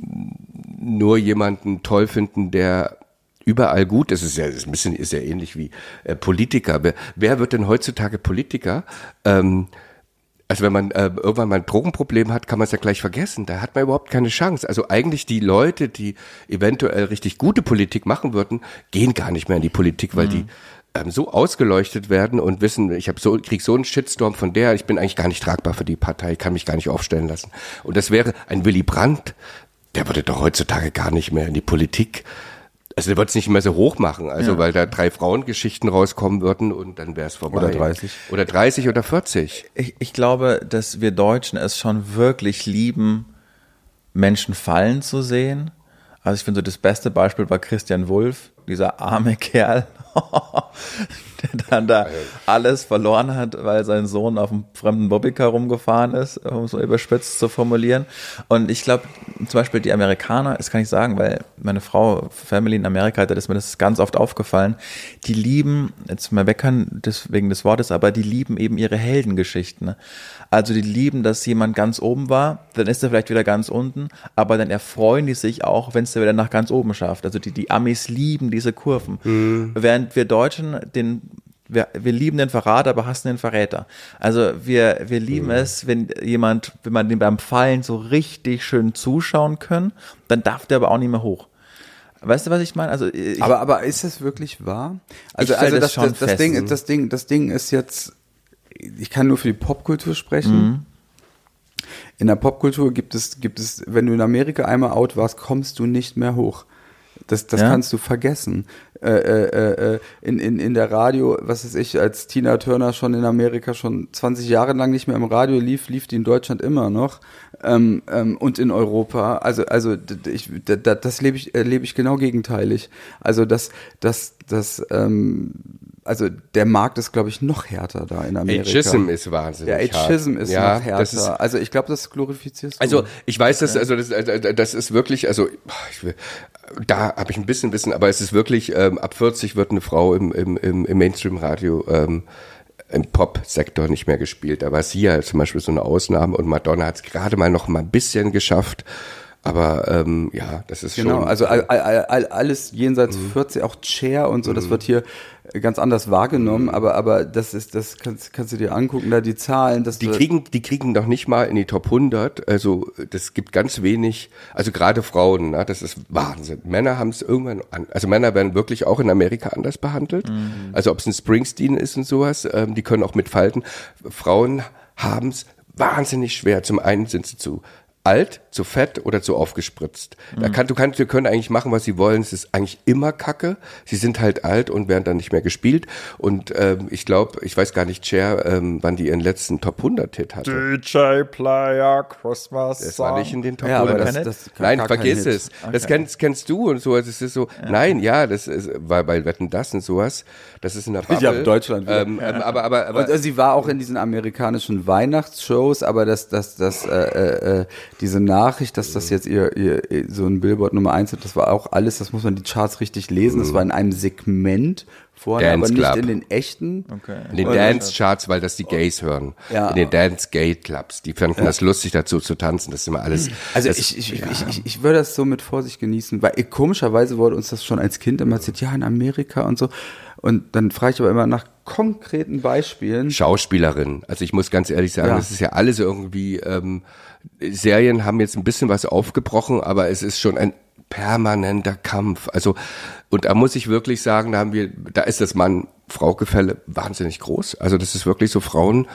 nur jemanden toll finden, der überall gut. Es ist ja ist ein bisschen ist ja ähnlich wie äh, Politiker. Wer, wer wird denn heutzutage Politiker? Ähm, also wenn man äh, irgendwann mal ein Drogenproblem hat, kann man es ja gleich vergessen. Da hat man überhaupt keine Chance. Also eigentlich die Leute, die eventuell richtig gute Politik machen würden, gehen gar nicht mehr in die Politik, weil die ähm, so ausgeleuchtet werden und wissen, ich habe so krieg so einen Shitstorm von der, ich bin eigentlich gar nicht tragbar für die Partei, kann mich gar nicht aufstellen lassen. Und das wäre ein Willy Brandt, der würde doch heutzutage gar nicht mehr in die Politik. Also der wird es nicht mehr so hoch machen, also weil da drei Frauengeschichten rauskommen würden und dann wäre es vorbei. Oder 30. Oder 30 oder 40. Ich, ich glaube, dass wir Deutschen es schon wirklich lieben, Menschen fallen zu sehen. Also ich finde so das beste Beispiel war Christian Wulff, dieser arme <laughs> Kerl, der <laughs> dann da alles verloren hat, weil sein Sohn auf einem fremden Bobbycar rumgefahren ist, um es so überspitzt zu formulieren. Und ich glaube, zum Beispiel die Amerikaner, das kann ich sagen, weil meine Frau Family in Amerika das ist mir das ganz oft aufgefallen, die lieben, jetzt mal weckern wegen des Wortes, aber die lieben eben ihre Heldengeschichten. Ne? Also die lieben, dass jemand ganz oben war, dann ist er vielleicht wieder ganz unten, aber dann erfreuen die sich auch, wenn es der wieder nach ganz oben schafft. Also die, die Amis lieben diese Kurven. Während wir Deutschen den wir, wir lieben den Verrater, aber hassen den Verräter. Also wir, wir lieben es, wenn jemand, wenn man dem beim Fallen so richtig schön zuschauen können, dann darf der aber auch nicht mehr hoch. Weißt du, was ich meine? Also ich, Aber, aber ist das wirklich wahr? Also, also das das, schon das. Ding, das, Ding, das Ding ist jetzt, ich kann nur für die Popkultur sprechen. Mhm. In der Popkultur gibt es, gibt es, wenn du in Amerika einmal out warst, kommst du nicht mehr hoch. Das, das Ja? kannst du vergessen. Äh, äh, äh, in, in, in der Radio, was weiß ich, als Tina Turner schon in Amerika schon 20 Jahre lang nicht mehr im Radio lief, lief die in Deutschland immer noch ähm, ähm, und in Europa. Also, also ich, d- d- das lebe ich, erlebe ich genau gegenteilig. Also das, das, das, ähm, also der Markt ist, glaube ich, noch härter da in Amerika. Ageism ist wahnsinnig Der hart. Ageism ist ja, noch härter. Ist, also ich glaube, das glorifizierst du. also ich weiß, dass also das, äh, das ist wirklich, also ich will, da habe ich ein bisschen Wissen, aber es ist wirklich ähm, ab 40 wird eine Frau im, im, im, Mainstream-Radio ähm, im Pop-Sektor nicht mehr gespielt. Da war Sia zum Beispiel so eine Ausnahme und Madonna hat es gerade mal noch mal ein bisschen geschafft. Aber ähm, ja, das ist genau, schon. also all, all, all, alles jenseits mhm. 40, auch Chair und so, das mhm. wird hier ganz anders wahrgenommen, mhm. aber aber das ist das kannst, kannst du dir angucken, da die Zahlen, das die kriegen die kriegen noch nicht mal in die Top 100, also das gibt ganz wenig, also gerade Frauen, na, das ist Wahnsinn. Männer haben es irgendwann an, also Männer werden wirklich auch in Amerika anders behandelt. Mhm. Also ob es ein Springsteen ist und sowas, ähm, die können auch mitfalten. Frauen haben es wahnsinnig schwer. Zum einen sind sie zu alt, zu fett oder zu aufgespritzt. Mhm. Da kann, du kannst, wir können eigentlich machen, was sie wollen. Es ist eigentlich immer Kacke. Sie sind halt alt und werden dann nicht mehr gespielt. Und ähm, ich glaube, ich weiß gar nicht, Cher, ähm, wann die ihren letzten Top 100 Hit hatte. DJ Player Christmas Das war nicht in den Top ja, 100. Das, das nein, vergiss es. Okay. Das kennst, kennst du und so. Also es ist so. Ja. Nein, ja, das ist, weil bei Wetten das und sowas. Das ist in der <laughs> Bubble. Ja, Deutschland. Ähm, ja. Ähm, aber, aber, aber, und, also, sie war auch in diesen amerikanischen Weihnachtsshows, aber das, das, das, äh, äh, äh diese Nachricht, dass das jetzt ihr, ihr so ein Billboard Nummer eins ist, das war auch alles, das muss man die Charts richtig lesen. Das war in einem Segment vorher, Dance aber nicht in den echten. Okay. In den Dance-Charts, weil das die Gays hören. Ja. In den Dance-Gay-Clubs. Die fanden ja. das lustig, dazu zu tanzen. Das ist immer alles. Also das, ich, ich, ja. ich, ich, ich würde das so mit Vorsicht genießen, weil komischerweise wurde uns das schon als Kind immer erzählt, ja, in Amerika und so. Und dann frage ich aber immer nach konkreten Beispielen. Schauspielerin. Also ich muss ganz ehrlich sagen, ja. das ist ja alles irgendwie, ähm, Serien haben jetzt ein bisschen was aufgebrochen, aber es ist schon ein permanenter Kampf. Also, und da muss ich wirklich sagen, da haben wir, da ist das Mann-Frau-Gefälle wahnsinnig groß. Also das ist wirklich so, Frauen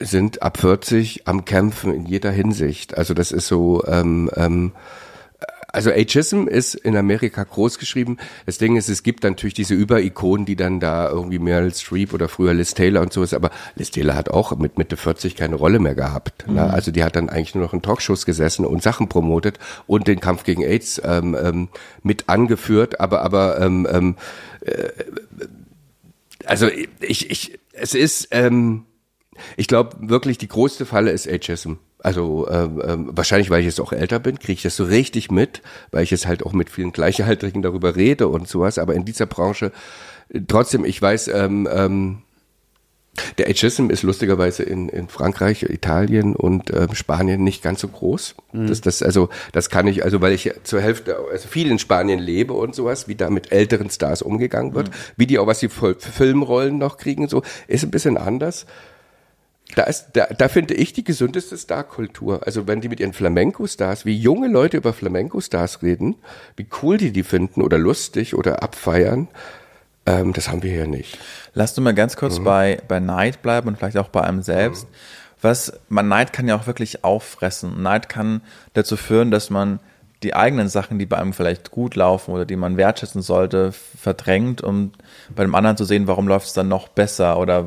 sind ab 40 am Kämpfen in jeder Hinsicht. Also das ist so, ähm, ähm, also Ageism ist in Amerika groß geschrieben. Das Ding ist, es gibt natürlich diese Überikonen, die dann da irgendwie Meryl Streep oder früher Liz Taylor und sowas, aber Liz Taylor hat auch mit Mitte 40 keine Rolle mehr gehabt. Ne? Mhm. Also die hat dann eigentlich nur noch in Talkshows gesessen und Sachen promotet und den Kampf gegen AIDS ähm, ähm, mit angeführt, aber aber ähm, ähm, äh, also ich, ich es ist ähm, ich glaube wirklich die größte Falle ist Ageism. Also ähm, ähm, wahrscheinlich, weil ich jetzt auch älter bin, kriege ich das so richtig mit, weil ich jetzt halt auch mit vielen Gleichaltrigen darüber rede und sowas. Aber in dieser Branche, äh, trotzdem, ich weiß, ähm, ähm, der Ageism ist lustigerweise in, in Frankreich, Italien und ähm, Spanien nicht ganz so groß. Mhm. Das, das, also, das kann ich, also weil ich zur Hälfte, also viel in Spanien lebe und sowas, wie da mit älteren Stars umgegangen wird, mhm. wie die auch was die Filmrollen noch kriegen, so, ist ein bisschen anders. Da, ist, da, da finde ich die gesündeste Star-Kultur. Also wenn die mit ihren Flamenco-Stars, wie junge Leute über Flamenco-Stars reden, wie cool die die finden oder lustig oder abfeiern, ähm, das haben wir hier nicht. Lass du mal ganz kurz mhm. bei, bei Neid bleiben und vielleicht auch bei einem selbst. Mhm. Was, man Neid kann ja auch wirklich auffressen. Neid kann dazu führen, dass man die eigenen Sachen, die bei einem vielleicht gut laufen oder die man wertschätzen sollte, verdrängt, um bei dem anderen zu sehen, warum läuft es dann noch besser oder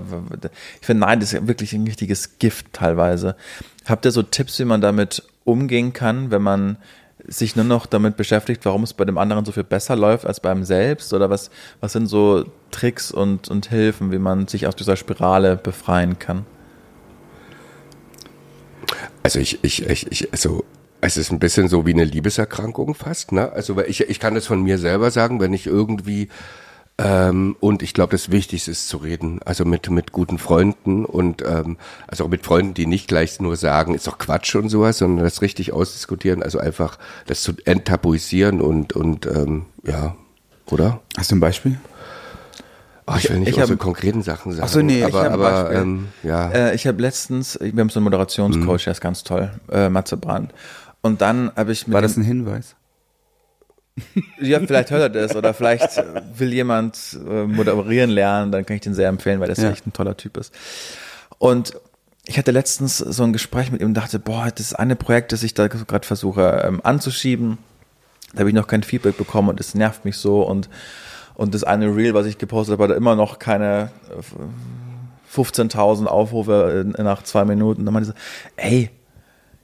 ich finde, nein, das ist wirklich ein richtiges Gift teilweise. Habt ihr so Tipps, wie man damit umgehen kann, wenn man sich nur noch damit beschäftigt, warum es bei dem anderen so viel besser läuft als beim selbst? Oder was, was sind so Tricks und, und Hilfen, wie man sich aus dieser Spirale befreien kann? Also ich, ich, ich, ich also es ist ein bisschen so wie eine Liebeserkrankung fast, ne? Also weil ich, ich kann das von mir selber sagen, wenn ich irgendwie ähm, und ich glaube, das Wichtigste ist zu reden, also mit mit guten Freunden und ähm, also auch mit Freunden, die nicht gleich nur sagen, ist doch Quatsch und sowas, sondern das richtig ausdiskutieren, also einfach das zu enttabuisieren und und ähm, ja, oder? Hast du ein Beispiel? Oh, ich will nicht ich hab, so konkreten Sachen sagen. Ach so, nee, aber, aber ähm, ja. Äh, ich habe letztens, wir haben so einen Moderationscoach, mhm. der ist ganz toll, äh, Matze Brandt. Und dann habe ich War das ein Hinweis? <laughs> Ja, vielleicht hört er das oder vielleicht will jemand äh, moderieren lernen, dann kann ich den sehr empfehlen, weil das ja. echt ein toller Typ ist. Und ich hatte letztens so ein Gespräch mit ihm und dachte, boah, das ist eine Projekt, das ich da gerade versuche ähm, anzuschieben. Da habe ich noch kein Feedback bekommen und es nervt mich so und und das eine Reel, was ich gepostet habe, hat immer noch keine 15.000 äh, Aufrufe nach zwei Minuten. Dann meinte ich so, ey,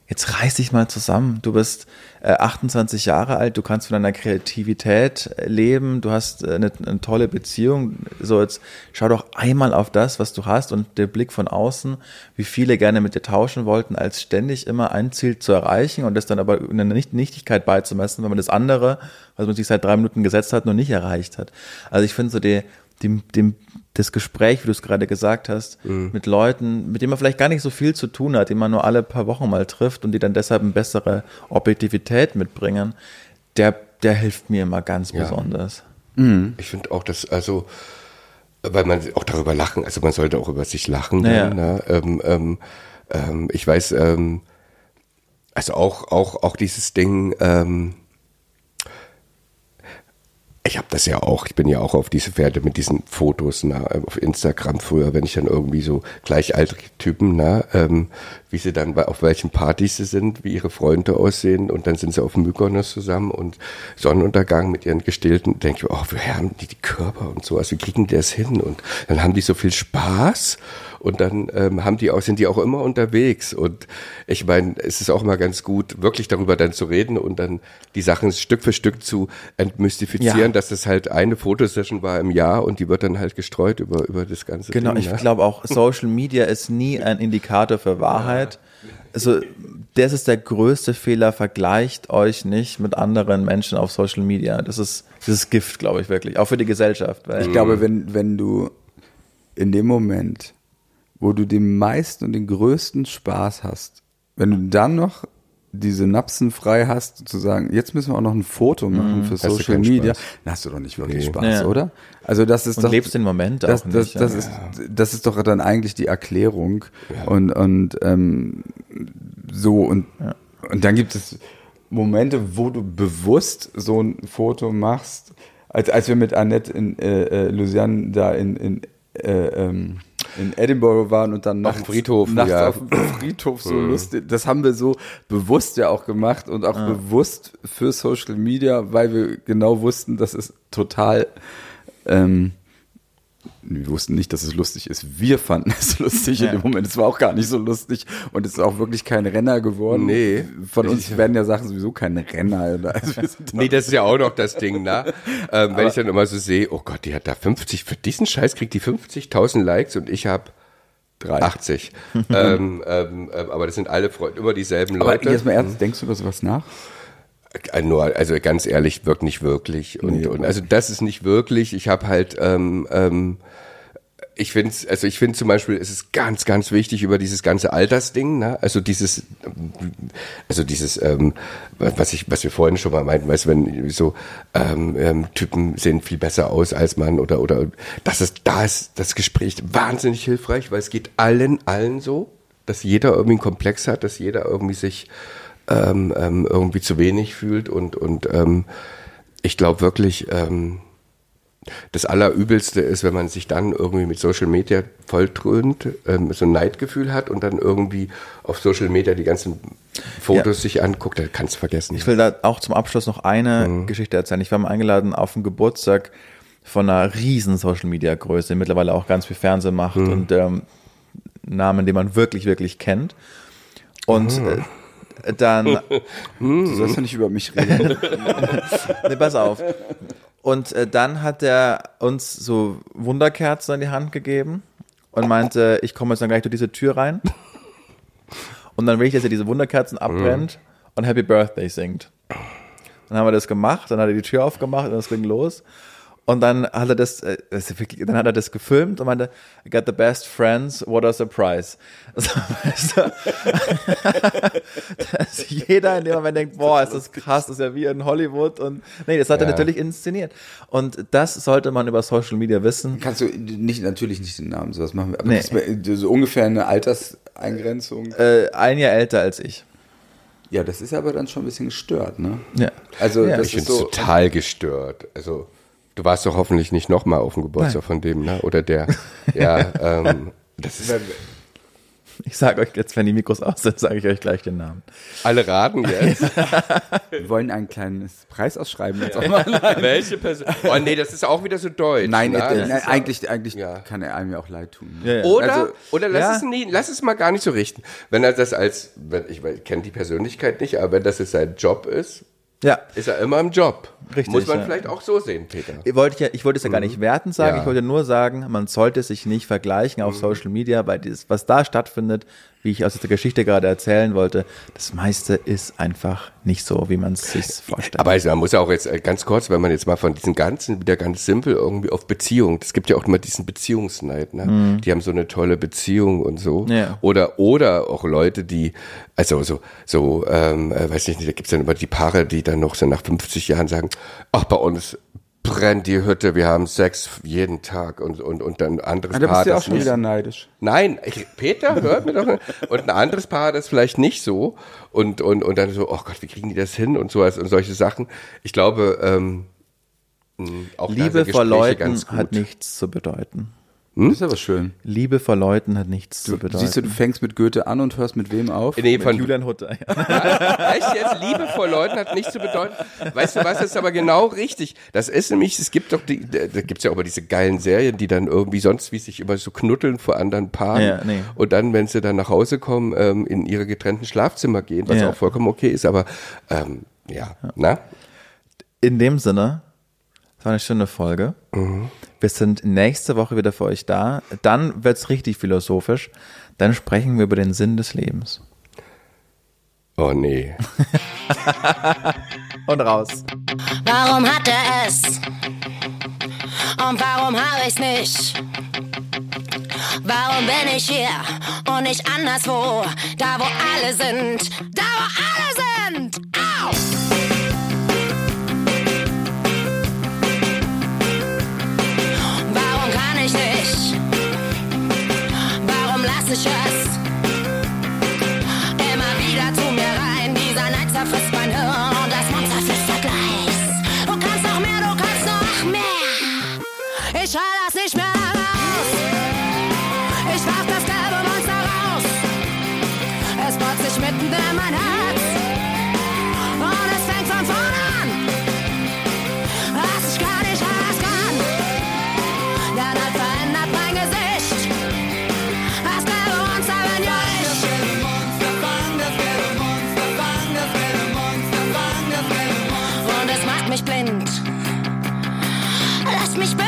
jetzt reiß dich mal zusammen. Du bist äh, 28 Jahre alt, du kannst von deiner Kreativität leben, du hast äh, eine, eine, tolle Beziehung. So, jetzt schau doch einmal auf das, was du hast und der Blick von außen, wie viele gerne mit dir tauschen wollten, als ständig immer ein Ziel zu erreichen und das dann aber eine Nicht Nichtigkeit beizumessen, wenn man das andere, was man sich seit drei Minuten gesetzt hat, noch nicht erreicht hat. Also ich finde so die, dem, dem, das Gespräch, wie du es gerade gesagt hast, mhm. mit Leuten, mit denen man vielleicht gar nicht so viel zu tun hat, die man nur alle paar Wochen mal trifft und die dann deshalb eine bessere Objektivität mitbringen, der, der hilft mir immer ganz ja. besonders. Mhm. Ich finde auch, dass, also, weil man auch darüber lachen, also man sollte auch über sich lachen. Ja. ne? ähm, ähm, ähm, ich weiß, ähm, also auch, auch, auch dieses Ding, ähm, ich habe das ja auch, ich bin ja auch auf diese Pferde mit diesen Fotos na, auf Instagram früher, wenn ich dann irgendwie so gleichaltrige Typen, na, ähm, wie sie dann bei, auf welchen Partys sie sind, wie ihre Freunde aussehen und dann sind sie auf Mykonos zusammen und Sonnenuntergang mit ihren Gestillten, denke ich, oh, woher haben die die Körper und so, also wie kriegen die das hin? Und dann haben die so viel Spaß und dann ähm, haben die auch, sind die auch immer unterwegs. Und ich meine, es ist auch mal ganz gut, wirklich darüber dann zu reden und dann die Sachen Stück für Stück zu entmystifizieren, ja. dass das halt eine Fotosession war im Jahr und die wird dann halt gestreut über, über das ganze Genau, Ding, ich ne? glaube auch, <laughs> Social Media ist nie ein Indikator für Wahrheit. Also, das ist der größte Fehler. Vergleicht euch nicht mit anderen Menschen auf Social Media. Das ist, das ist Gift, glaube ich, wirklich. Auch für die Gesellschaft. ich glaube, wenn, wenn du in dem Moment wo du den meisten und den größten Spaß hast. Wenn du dann noch diese Napsen frei hast, zu sagen, jetzt müssen wir auch noch ein Foto machen mm, für Social Media, dann hast du doch nicht wirklich nee. Spaß, ja. oder? Also das ist und doch lebst den Moment das, auch nicht. Das, das, ja. ist, das ist doch dann eigentlich die Erklärung ja. und und ähm, so und und dann gibt es Momente, wo du bewusst so ein Foto machst, als als wir mit Annette in äh, äh, Lausanne da in in äh, ähm, in Edinburgh waren und dann nachts, Friedhof, nachts ja. auf dem Friedhof so mhm. lustig. Das haben wir so bewusst ja auch gemacht und auch ah. bewusst für Social Media, weil wir genau wussten, dass es total ähm, wir wussten nicht, dass es lustig ist. Wir fanden es <laughs> lustig ja. in dem Moment. Es war auch gar nicht so lustig und es ist auch wirklich kein Renner geworden. Nee. Von uns werden ja Sachen sowieso keine Renner. Also nee, das ist ja auch noch das Ding, ne? <laughs> Ähm, wenn ich dann immer so sehe, oh Gott, die hat da 50, für diesen Scheiß kriegt die 50.000 Likes und ich habe 80. <laughs> ähm, ähm, ähm, aber das sind alle Freunde, immer dieselben Leute. Aber jetzt mal ernst, denkst du über sowas nach? Äh, nur, also ganz ehrlich, wirkt nicht wirklich. Und, nee, und also das ist nicht wirklich. Ich habe halt, ähm, ähm, ich finde also ich finde zum Beispiel, es ist ganz, ganz wichtig über dieses ganze Altersding, ne? Also dieses, also dieses, ähm, was ich, was wir vorhin schon mal meinten, weißt wenn so ähm, ähm, Typen sehen viel besser aus als man oder oder das ist, da ist das Gespräch wahnsinnig hilfreich, weil es geht allen, allen so, dass jeder irgendwie einen Komplex hat, dass jeder irgendwie sich ähm, ähm, irgendwie zu wenig fühlt und, und ähm, ich glaube wirklich, ähm, das Allerübelste ist, wenn man sich dann irgendwie mit Social Media volltrönt, ähm, so ein Neidgefühl hat und dann irgendwie auf Social Media die ganzen Fotos ja. sich anguckt, dann kannst du vergessen. Ich will da auch zum Abschluss noch eine mhm. Geschichte erzählen. Ich war mal eingeladen auf einen Geburtstag von einer riesen Social Media Größe, mittlerweile auch ganz viel Fernsehen macht mhm. und ähm, Namen, den man wirklich, wirklich kennt. Und mhm. äh, dann. <laughs> du sollst ja nicht über mich reden. <laughs> nee, pass auf. Und äh, dann hat er uns so Wunderkerzen in die Hand gegeben und meinte, ich komme jetzt dann gleich durch diese Tür rein. Und dann will ich, dass er diese Wunderkerzen abbrennt und Happy Birthday singt. Dann haben wir das gemacht, dann hat er die Tür aufgemacht und es ging los. Und dann hat er das, äh, das wirklich, dann hat er das gefilmt und meinte, I got the best friends, what a surprise. <laughs> Also, weißt du, <laughs> dass jeder in dem Moment denkt, boah, ist das krass, das ist ja wie in Hollywood und nee, das hat ja. er natürlich inszeniert. Und das sollte man über Social Media wissen. Kannst du nicht, natürlich nicht den Namen sowas machen, aber nee. so ungefähr eine Alterseingrenzung. Äh, ein Jahr älter als ich. Ja, das ist aber dann schon ein bisschen gestört, ne? Ja. Also, ja. ich finde es so, total gestört. Also, Du warst doch hoffentlich nicht nochmal auf dem Geburtstag Nein. von dem, ne? Oder der. <laughs> Ja, ähm, das ist. Ich sage euch jetzt, wenn die Mikros aus sind, sage ich euch gleich den Namen. Alle raten jetzt. <laughs> Wir wollen ein kleines Preis ausschreiben jetzt auch mal. Welche Person? Oh nee, das ist auch wieder so deutsch. Nein, ne? äh, nein eigentlich, eigentlich ja. kann er einem ja auch leid tun. Ne? Ja, ja. Oder, also, oder lass, es nie, lass es mal gar nicht so richten. Wenn er das als, ich, ich kenne die Persönlichkeit nicht, aber wenn das jetzt sein Job ist, ja. Ist er immer im Job. Richtig. Muss man ja. vielleicht auch so sehen, Peter. Ich wollte, ja, ich wollte es ja gar nicht mhm. wertend sagen, ja. ich wollte nur sagen, man sollte sich nicht vergleichen auf mhm. Social Media, weil dieses, was da stattfindet, wie ich aus der Geschichte gerade erzählen wollte, das meiste ist einfach nicht so, wie man es sich vorstellt. Aber also man muss auch jetzt äh, ganz kurz, wenn man jetzt mal von diesen ganzen, wieder ganz simpel irgendwie auf Beziehung, es gibt ja auch immer diesen Beziehungsneid, ne? Mhm. Die haben so eine tolle Beziehung und so. Ja. Oder, oder auch Leute, die, also so, so, ähm, äh, weiß ich nicht, da gibt's dann immer die Paare, die dann noch so nach 50 Jahren sagen, ach, bei uns brennt die Hütte, wir haben Sex jeden Tag und, und, und dann ein anderes ja, da Paar. Da bist du ja auch schon nicht, wieder neidisch. Nein, ich, Peter, hört mir doch. Und ein anderes Paar das vielleicht nicht so. Und, und, und dann so, oh Gott, wie kriegen die das hin und so und solche Sachen. Ich glaube, ähm, auch Liebe vor Leuten hat nichts zu bedeuten. Hm? Das ist aber schön. Liebe vor Leuten hat nichts du, zu bedeuten. Siehst du, du fängst mit Goethe an und hörst mit wem auf? Nee, von mit Julian Hutter. Ja. <laughs> Weißt du jetzt, Liebe vor Leuten hat nichts zu bedeuten. Weißt du was, ist aber genau richtig. Das ist nämlich, es gibt doch die, da gibt's ja auch immer diese geilen Serien, die dann irgendwie sonst wie sich immer so knuddeln vor anderen Paaren. Ja, nee. Und dann, wenn sie dann nach Hause kommen, ähm, in ihre getrennten Schlafzimmer gehen, was ja. auch vollkommen okay ist, aber ähm, ja, ja. na? In dem Sinne, das war eine schöne Folge. Mhm. Wir sind nächste Woche wieder für euch da. Dann wird es richtig philosophisch. Dann sprechen wir über den Sinn des Lebens. Oh nee. <laughs> Und raus. Warum hat er es? Und warum habe ich's nicht? Warum bin ich hier und nicht anderswo? Da wo alle sind, da wo alle sind. Sich immer wieder zu mir rein. Dieser Neid zerfrisst mein Hirn das Monster flüstert leis. Du kannst noch mehr, du kannst noch mehr. Ich halte das nicht mehr raus. Ich warf das gelbe Monster raus. Es bohrt sich mitten in mein Herz. Mich böse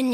bin